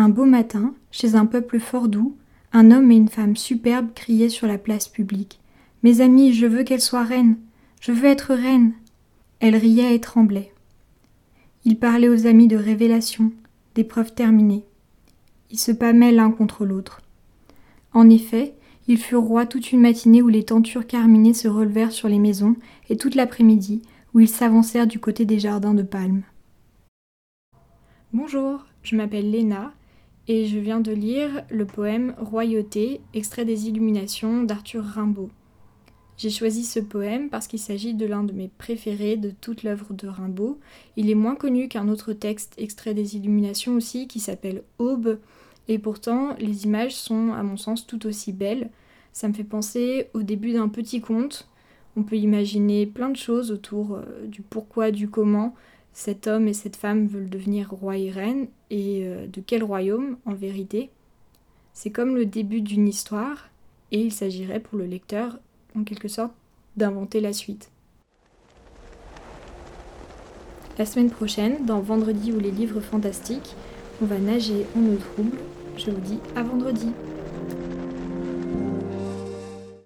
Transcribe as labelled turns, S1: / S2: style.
S1: Un beau matin, chez un peuple fort doux, un homme et une femme superbes criaient sur la place publique. Mes amis, je veux qu'elle soit reine. Je veux être reine. Elle riait et tremblait. Ils parlaient aux amis de révélation, d'épreuves terminées. Ils se pâmaient l'un contre l'autre. En effet, ils furent rois toute une matinée où les tentures carminées se relevèrent sur les maisons, et toute l'après-midi où ils s'avancèrent du côté des jardins de palmes. Bonjour, je m'appelle Léna et je viens de lire le poème Royauté, extrait des Illuminations d'Arthur Rimbaud. J'ai choisi ce poème parce qu'il s'agit de l'un de mes préférés de toute l'œuvre de Rimbaud. Il est moins connu qu'un autre texte extrait des Illuminations aussi qui s'appelle Aube, et pourtant les images sont à mon sens tout aussi belles. Ça me fait penser au début d'un petit conte. On peut imaginer plein de choses autour euh, du pourquoi, du comment, cet homme et cette femme veulent devenir roi et reine, et euh, de quel royaume en vérité? C'est comme le début d'une histoire, et il s'agirait pour le lecteur, en quelque sorte, d'inventer la suite. La semaine prochaine, dans Vendredi ou les livres fantastiques, on va nager en eau trouble. Je vous dis à vendredi.